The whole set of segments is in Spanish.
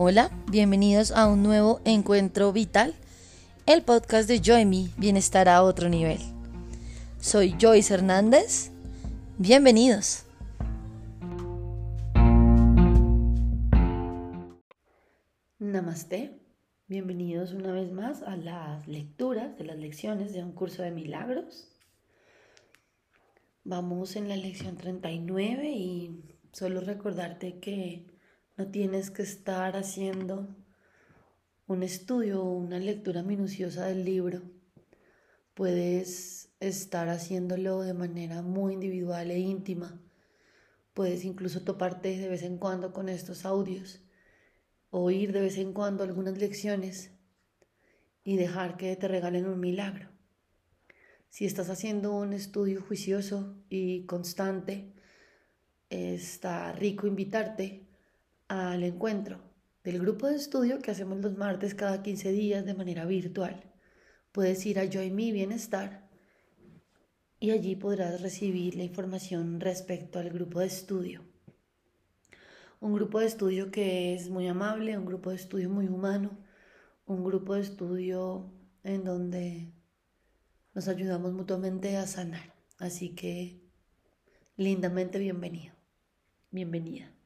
Hola, bienvenidos a un nuevo encuentro vital, el podcast de Joy Bienestar a otro nivel. Soy Joyce Hernández, bienvenidos. Namaste, bienvenidos una vez más a las lecturas de las lecciones de un curso de milagros. Vamos en la lección 39 y solo recordarte que no tienes que estar haciendo un estudio o una lectura minuciosa del libro. Puedes estar haciéndolo de manera muy individual e íntima. Puedes incluso toparte de vez en cuando con estos audios, oír de vez en cuando algunas lecciones y dejar que te regalen un milagro. Si estás haciendo un estudio juicioso y constante, está rico invitarte al encuentro del grupo de estudio que hacemos los martes cada 15 días de manera virtual. Puedes ir a y Mi Bienestar y allí podrás recibir la información respecto al grupo de estudio. Un grupo de estudio que es muy amable, un grupo de estudio muy humano, un grupo de estudio en donde nos ayudamos mutuamente a sanar. Así que lindamente bienvenido, bienvenida.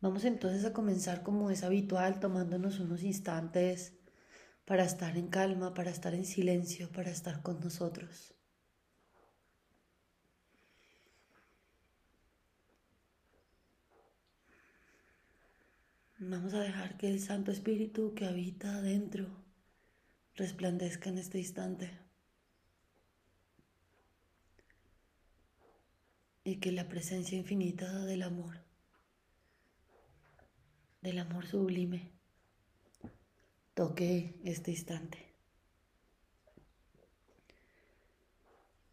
Vamos entonces a comenzar como es habitual, tomándonos unos instantes para estar en calma, para estar en silencio, para estar con nosotros. Vamos a dejar que el Santo Espíritu que habita adentro resplandezca en este instante. Y que la presencia infinita del amor del amor sublime toque este instante.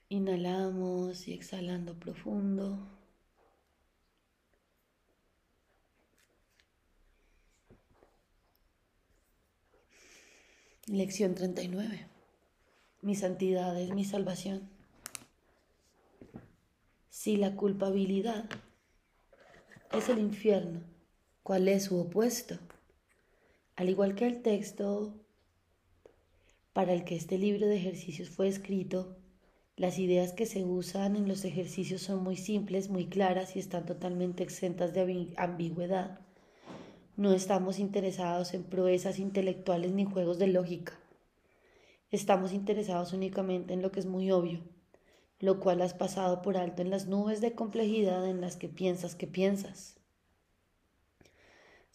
Inhalamos y exhalando profundo. Lección 39. Mi santidad es mi salvación. Si la culpabilidad es el infierno, cuál es su opuesto. Al igual que el texto para el que este libro de ejercicios fue escrito, las ideas que se usan en los ejercicios son muy simples, muy claras y están totalmente exentas de ambigüedad. No estamos interesados en proezas intelectuales ni juegos de lógica. Estamos interesados únicamente en lo que es muy obvio, lo cual has pasado por alto en las nubes de complejidad en las que piensas que piensas.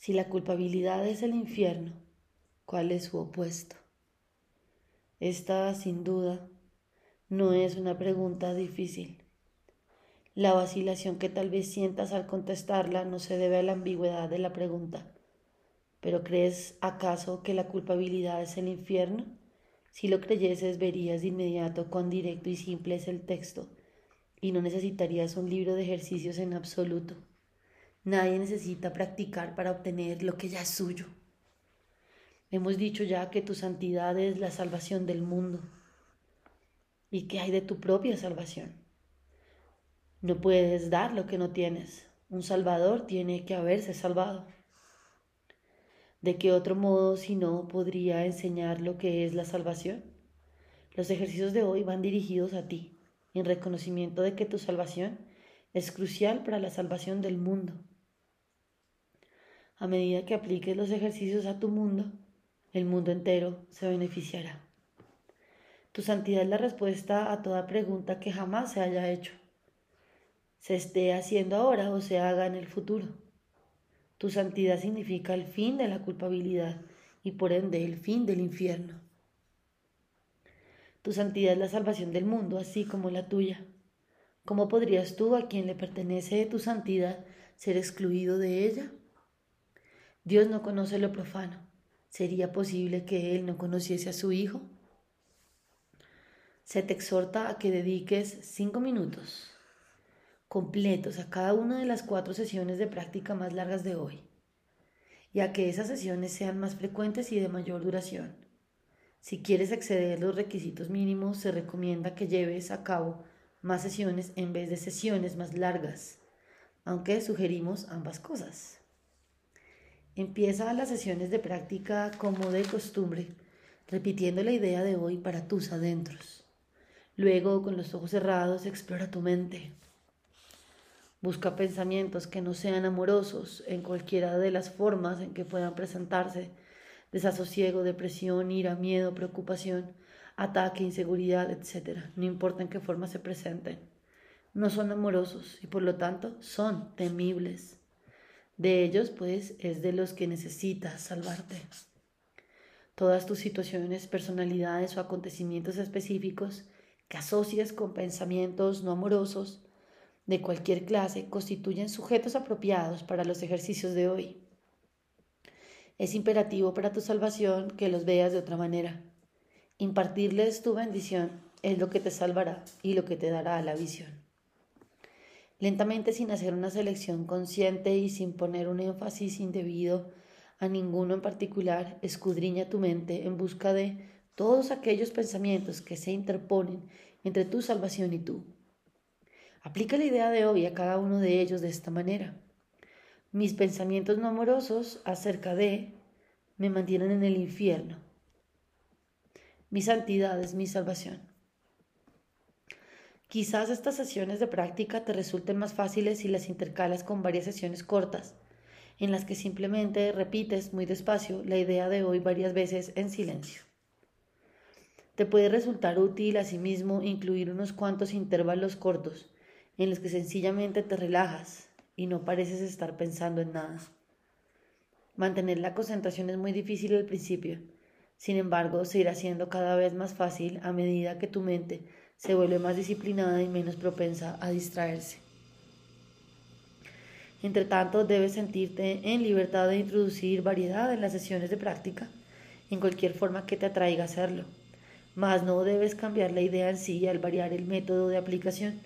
Si la culpabilidad es el infierno, ¿cuál es su opuesto? Esta, sin duda, no es una pregunta difícil. La vacilación que tal vez sientas al contestarla no se debe a la ambigüedad de la pregunta. ¿Pero crees acaso que la culpabilidad es el infierno? Si lo creyeses verías de inmediato cuán directo y simple es el texto y no necesitarías un libro de ejercicios en absoluto. Nadie necesita practicar para obtener lo que ya es suyo. Hemos dicho ya que tu santidad es la salvación del mundo. ¿Y qué hay de tu propia salvación? No puedes dar lo que no tienes. Un salvador tiene que haberse salvado. ¿De qué otro modo si no podría enseñar lo que es la salvación? Los ejercicios de hoy van dirigidos a ti, en reconocimiento de que tu salvación es crucial para la salvación del mundo. A medida que apliques los ejercicios a tu mundo, el mundo entero se beneficiará. Tu santidad es la respuesta a toda pregunta que jamás se haya hecho, se esté haciendo ahora o se haga en el futuro. Tu santidad significa el fin de la culpabilidad y por ende el fin del infierno. Tu santidad es la salvación del mundo, así como la tuya. ¿Cómo podrías tú, a quien le pertenece tu santidad, ser excluido de ella? Dios no conoce lo profano. ¿Sería posible que Él no conociese a su Hijo? Se te exhorta a que dediques cinco minutos completos a cada una de las cuatro sesiones de práctica más largas de hoy y a que esas sesiones sean más frecuentes y de mayor duración. Si quieres exceder los requisitos mínimos, se recomienda que lleves a cabo más sesiones en vez de sesiones más largas, aunque sugerimos ambas cosas. Empieza las sesiones de práctica como de costumbre, repitiendo la idea de hoy para tus adentros. Luego, con los ojos cerrados, explora tu mente. Busca pensamientos que no sean amorosos en cualquiera de las formas en que puedan presentarse. Desasosiego, depresión, ira, miedo, preocupación, ataque, inseguridad, etc. No importa en qué forma se presenten. No son amorosos y por lo tanto son temibles. De ellos, pues, es de los que necesitas salvarte. Todas tus situaciones, personalidades o acontecimientos específicos que asocias con pensamientos no amorosos de cualquier clase constituyen sujetos apropiados para los ejercicios de hoy. Es imperativo para tu salvación que los veas de otra manera. Impartirles tu bendición es lo que te salvará y lo que te dará la visión. Lentamente, sin hacer una selección consciente y sin poner un énfasis indebido a ninguno en particular, escudriña tu mente en busca de todos aquellos pensamientos que se interponen entre tu salvación y tú. Aplica la idea de hoy a cada uno de ellos de esta manera. Mis pensamientos no amorosos acerca de me mantienen en el infierno. Mi santidad es mi salvación. Quizás estas sesiones de práctica te resulten más fáciles si las intercalas con varias sesiones cortas, en las que simplemente repites muy despacio la idea de hoy varias veces en silencio. Te puede resultar útil asimismo incluir unos cuantos intervalos cortos en los que sencillamente te relajas y no pareces estar pensando en nada. Mantener la concentración es muy difícil al principio, sin embargo se irá siendo cada vez más fácil a medida que tu mente se vuelve más disciplinada y menos propensa a distraerse. Entre tanto, debes sentirte en libertad de introducir variedad en las sesiones de práctica, en cualquier forma que te atraiga hacerlo, mas no debes cambiar la idea en sí al variar el método de aplicación.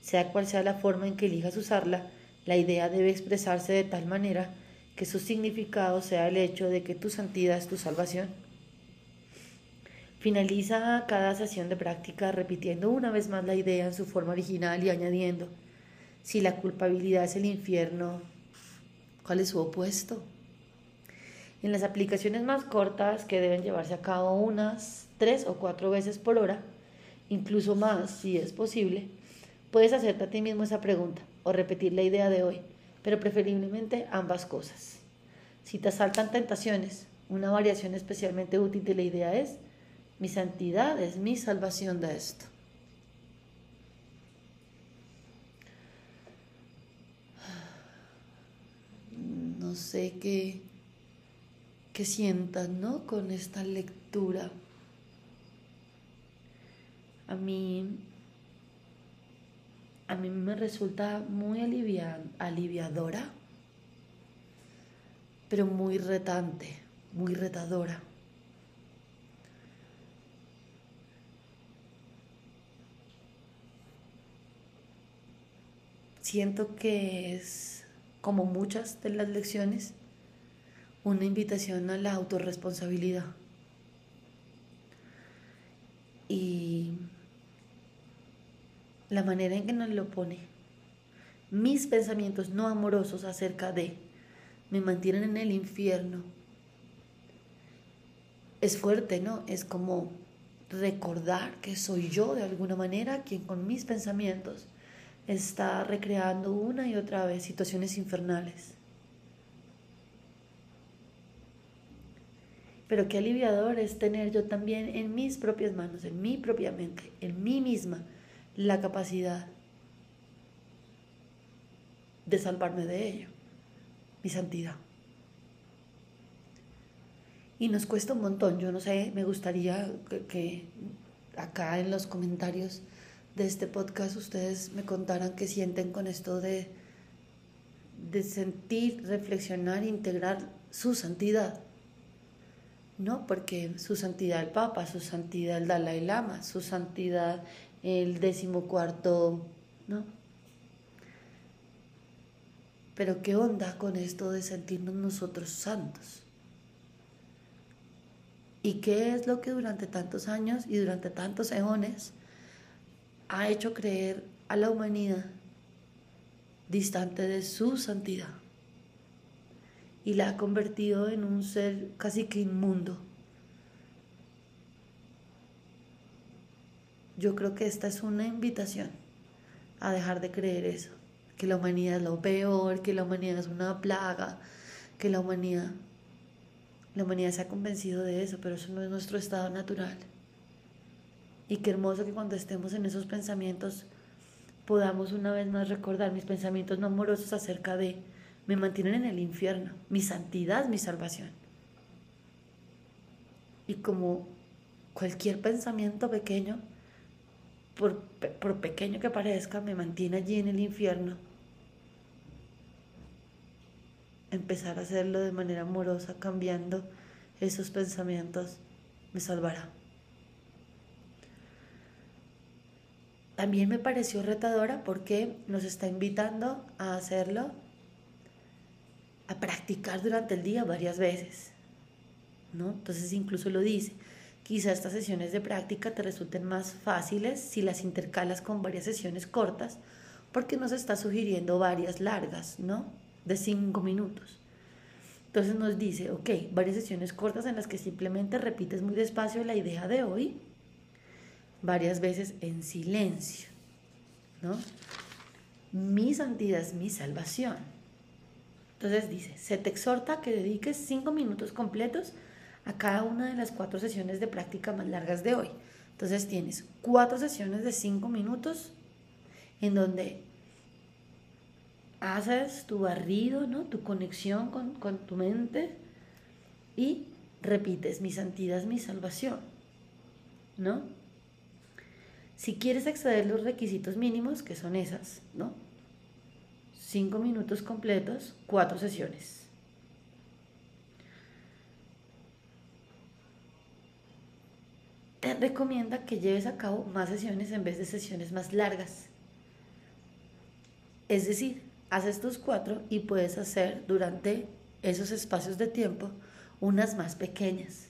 Sea cual sea la forma en que elijas usarla, la idea debe expresarse de tal manera que su significado sea el hecho de que tu santidad es tu salvación. Finaliza cada sesión de práctica repitiendo una vez más la idea en su forma original y añadiendo, si la culpabilidad es el infierno, ¿cuál es su opuesto? En las aplicaciones más cortas, que deben llevarse a cabo unas tres o cuatro veces por hora, incluso más si es posible, Puedes hacerte a ti mismo esa pregunta o repetir la idea de hoy, pero preferiblemente ambas cosas. Si te asaltan tentaciones, una variación especialmente útil de la idea es, mi santidad es mi salvación de esto. No sé qué, qué ¿no? Con esta lectura. A mí a mí me resulta muy aliviadora, pero muy retante, muy retadora. Siento que es, como muchas de las lecciones, una invitación a la autorresponsabilidad. Y la manera en que nos lo pone. Mis pensamientos no amorosos acerca de me mantienen en el infierno. Es fuerte, ¿no? Es como recordar que soy yo de alguna manera quien con mis pensamientos está recreando una y otra vez situaciones infernales. Pero qué aliviador es tener yo también en mis propias manos, en mi propia mente, en mí misma, la capacidad de salvarme de ello, mi santidad. Y nos cuesta un montón, yo no sé, me gustaría que, acá en los comentarios de este podcast ustedes me contaran qué sienten con esto de, de sentir, reflexionar, integrar su santidad. ¿No? Porque su santidad el Papa, su santidad el Dalai Lama, su santidad el decimocuarto, ¿no? Pero qué onda con esto de sentirnos nosotros santos. ¿Y qué es lo que durante tantos años y durante tantos eones ha hecho creer a la humanidad distante de su santidad? y la ha convertido en un ser casi que inmundo. Yo creo que esta es una invitación a dejar de creer eso, que la humanidad es lo peor, que la humanidad es una plaga, que la humanidad la humanidad se ha convencido de eso, pero eso no es nuestro estado natural. Y qué hermoso que cuando estemos en esos pensamientos podamos una vez más recordar mis pensamientos no amorosos acerca de me mantienen en el infierno, mi santidad, mi salvación. Y como cualquier pensamiento pequeño, por, por pequeño que parezca, me mantiene allí en el infierno, empezar a hacerlo de manera amorosa, cambiando esos pensamientos, me salvará. También me pareció retadora porque nos está invitando a hacerlo, a practicar durante el día varias veces. ¿no? Entonces incluso lo dice, quizá estas sesiones de práctica te resulten más fáciles si las intercalas con varias sesiones cortas, porque nos está sugiriendo varias largas, ¿no? de cinco minutos. Entonces nos dice, ok, varias sesiones cortas en las que simplemente repites muy despacio la idea de hoy, varias veces en silencio, ¿no? Mi santidad es mi salvación. Entonces dice, se te exhorta que dediques cinco minutos completos a cada una de las cuatro sesiones de práctica más largas de hoy. Entonces tienes cuatro sesiones de cinco minutos en donde haces tu barrido, ¿no? tu conexión con, con tu mente y repites, mi santidad es mi salvación. ¿no? Si quieres acceder los requisitos mínimos, que son esas, ¿no? Cinco minutos completos, cuatro sesiones. Te recomienda que lleves a cabo más sesiones en vez de sesiones más largas. Es decir, Haz estos cuatro y puedes hacer durante esos espacios de tiempo unas más pequeñas.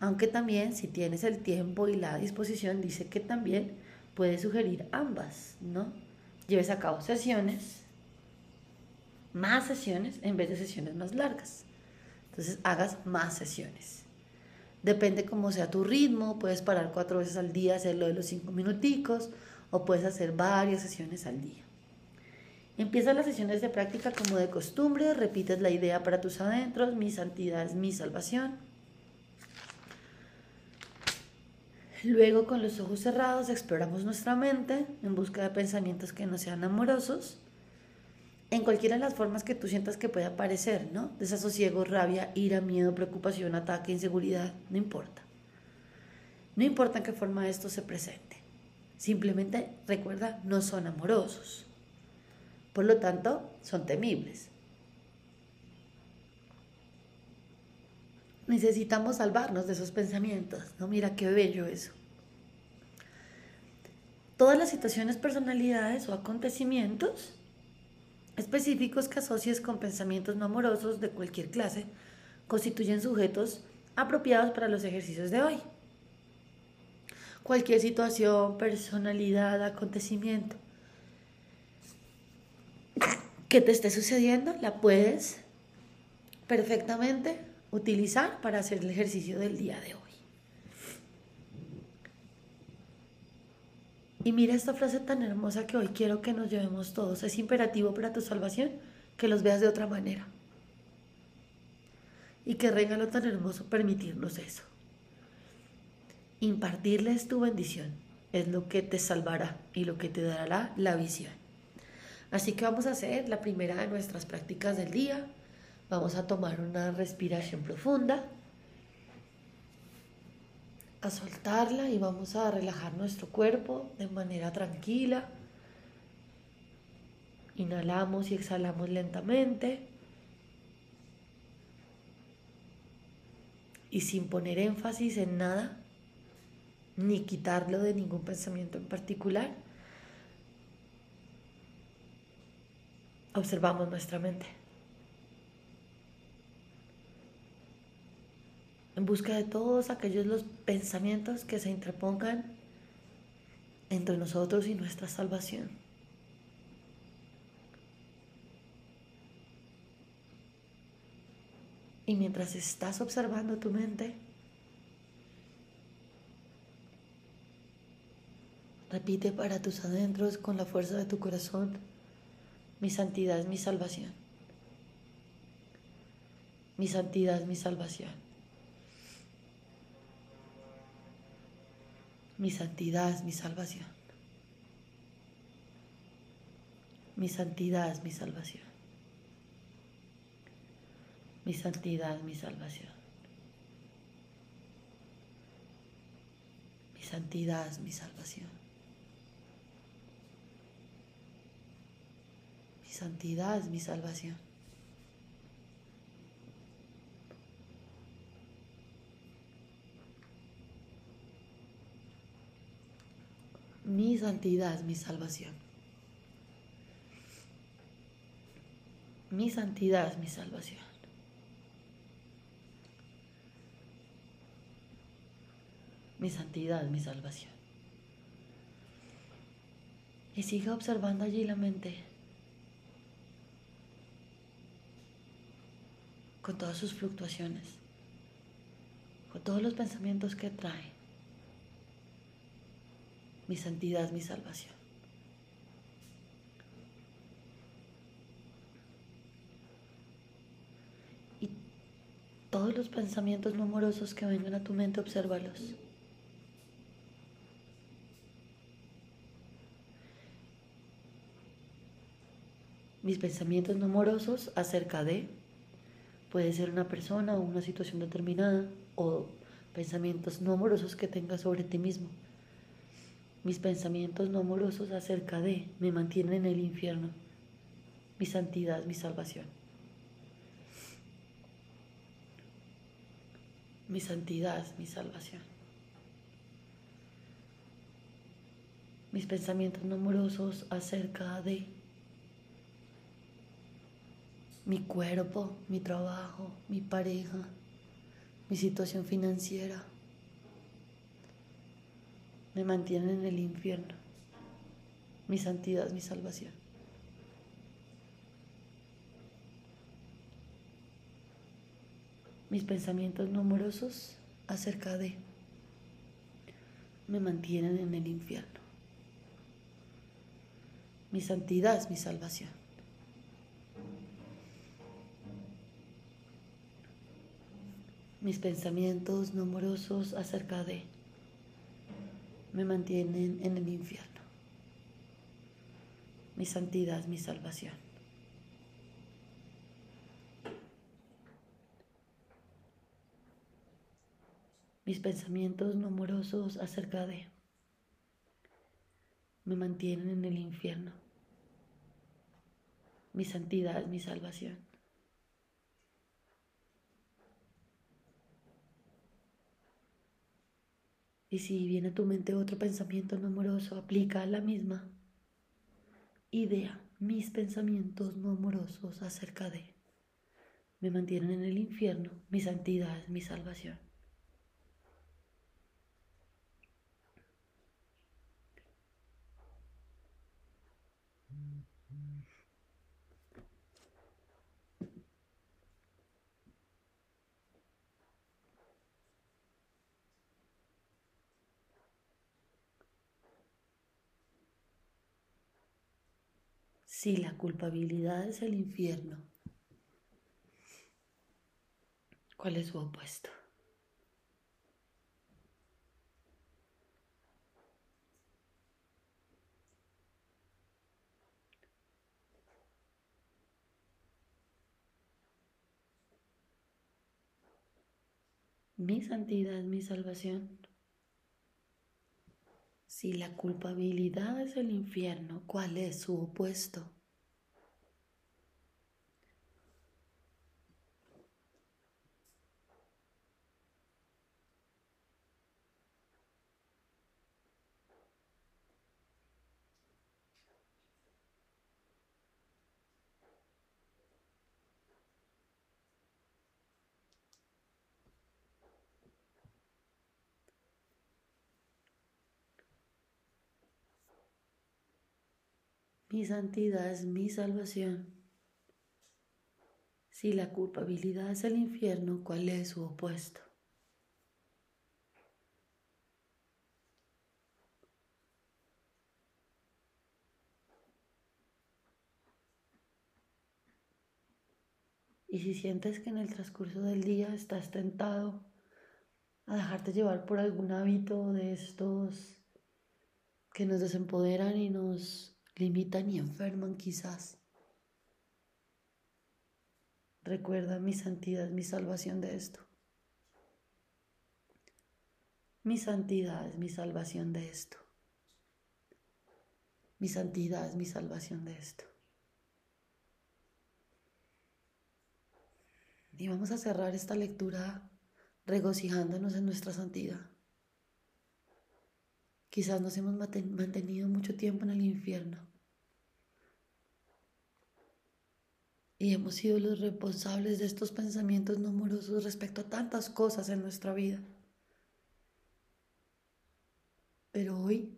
Aunque también si tienes el tiempo y la disposición, dice que también puedes sugerir ambas, ¿no? Lleves a cabo sesiones, más sesiones en vez de sesiones más largas. Entonces hagas más sesiones. Depende cómo sea tu ritmo, puedes parar cuatro veces al día, hacerlo de los cinco minuticos, o puedes hacer varias sesiones al día. Empiezas las sesiones de práctica como de costumbre, repites la idea para tus adentros, mi santidad es mi salvación. Luego con los ojos cerrados exploramos nuestra mente en busca de pensamientos que no sean amorosos, en cualquiera de las formas que tú sientas que puede aparecer, ¿no? Desasosiego, rabia, ira, miedo, preocupación, ataque, inseguridad, no importa. No importa en qué forma esto se presente. Simplemente recuerda, no son amorosos. Por lo tanto, son temibles. Necesitamos salvarnos de esos pensamientos, ¿no? Mira qué bello eso. Todas las situaciones, personalidades o acontecimientos específicos que asocies con pensamientos no amorosos de cualquier clase constituyen sujetos apropiados para los ejercicios de hoy. Cualquier situación, personalidad, acontecimiento que te esté sucediendo, la puedes perfectamente utilizar para hacer el ejercicio del día de hoy. Y mira esta frase tan hermosa que hoy quiero que nos llevemos todos. Es imperativo para tu salvación que los veas de otra manera. Y qué regalo tan hermoso permitirnos eso. Impartirles tu bendición es lo que te salvará y lo que te dará la visión. Así que vamos a hacer la primera de nuestras prácticas del día. Vamos a tomar una respiración profunda, a soltarla y vamos a relajar nuestro cuerpo de manera tranquila. Inhalamos y exhalamos lentamente. Y sin poner énfasis en nada, ni quitarlo de ningún pensamiento en particular, observamos nuestra mente. En busca de todos aquellos los pensamientos que se interpongan entre nosotros y nuestra salvación. Y mientras estás observando tu mente, repite para tus adentros con la fuerza de tu corazón, mi santidad es mi salvación. Mi santidad es mi salvación. Mi santidad mi salvación. Mi santidad mi salvación. Mi santidad mi salvación. Mi santidad mi salvación. Mi santidad mi salvación. Mi santidad mi salvación. Mi santidad mi salvación. Mi santidad mi salvación. Y siga observando allí la mente. Con todas sus fluctuaciones. Con todos los pensamientos que trae. Mi santidad mi salvación. Y todos los pensamientos no amorosos que vengan a tu mente, obsérvalos. Mis pensamientos no amorosos acerca de, puede ser una persona o una situación determinada, o pensamientos no amorosos que tengas sobre ti mismo. Mis pensamientos no amorosos acerca de me mantienen en el infierno. Mi santidad, mi salvación. Mi santidad, mi salvación. Mis pensamientos no amorosos acerca de mi cuerpo, mi trabajo, mi pareja, mi situación financiera me mantienen en el infierno. Mi santidad, mi salvación. Mis pensamientos no amorosos acerca de me mantienen en el infierno. Mi santidad mi salvación. Mis pensamientos no amorosos acerca de me mantienen en el infierno. Mi santidad mi salvación. Mis pensamientos no amorosos acerca de me mantienen en el infierno. Mi santidad mi salvación. Y si viene a tu mente otro pensamiento no amoroso, aplica la misma idea. Mis pensamientos no amorosos acerca de me mantienen en el infierno, mi santidad, mi salvación. Si la culpabilidad es el infierno, ¿cuál es su opuesto? Mi santidad, mi salvación. Si la culpabilidad es el infierno, ¿cuál es su opuesto? Mi santidad es mi salvación. Si la culpabilidad es el infierno, ¿cuál es su opuesto? Y si sientes que en el transcurso del día estás tentado a dejarte llevar por algún hábito de estos que nos desempoderan y nos limitan y enferman quizás, recuerda mi santidad, mi salvación de esto. Mi santidad es mi salvación de esto. Mi santidad es mi salvación de esto. Y vamos a cerrar esta lectura regocijándonos en nuestra santidad. Quizás nos hemos mantenido mucho tiempo en el infierno y hemos sido los responsables de estos pensamientos no amorosos respecto a tantas cosas en nuestra vida. Pero hoy,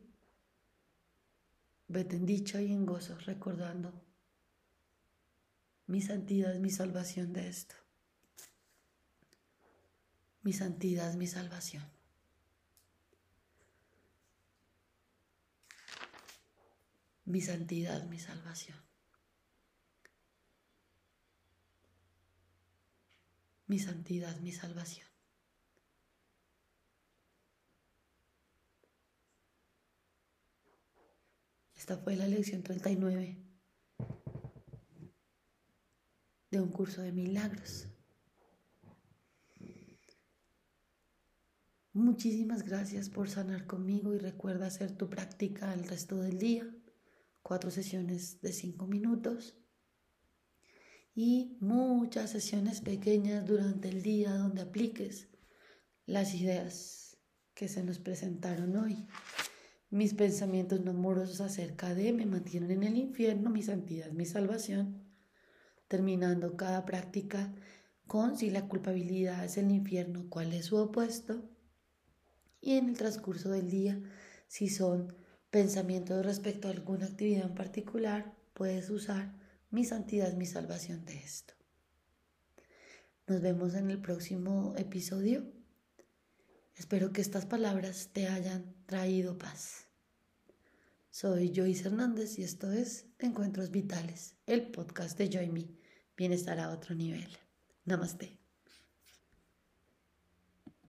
vete en dicha y en gozo recordando mi santidad mi salvación de esto. Mi santidad mi salvación. Mi santidad mi salvación. Mi santidad mi salvación. Esta fue la lección 39 de un curso de milagros. Muchísimas gracias por sanar conmigo y recuerda hacer tu práctica el resto del día. Cuatro sesiones de cinco minutos y muchas sesiones pequeñas durante el día donde apliques las ideas que se nos presentaron hoy. Mis pensamientos no amorosos acerca de me mantienen en el infierno, mi santidad, mi salvación. Terminando cada práctica con si la culpabilidad es el infierno, cuál es su opuesto y en el transcurso del día, si son pensamientos respecto a alguna actividad en particular, puedes usar mi santidad, mi salvación de esto. Nos vemos en el próximo episodio. Espero que estas palabras te hayan traído paz. Soy Joyce Hernández y esto es Encuentros Vitales, el podcast de Joy Me, Bienestar a otro nivel. Namaste.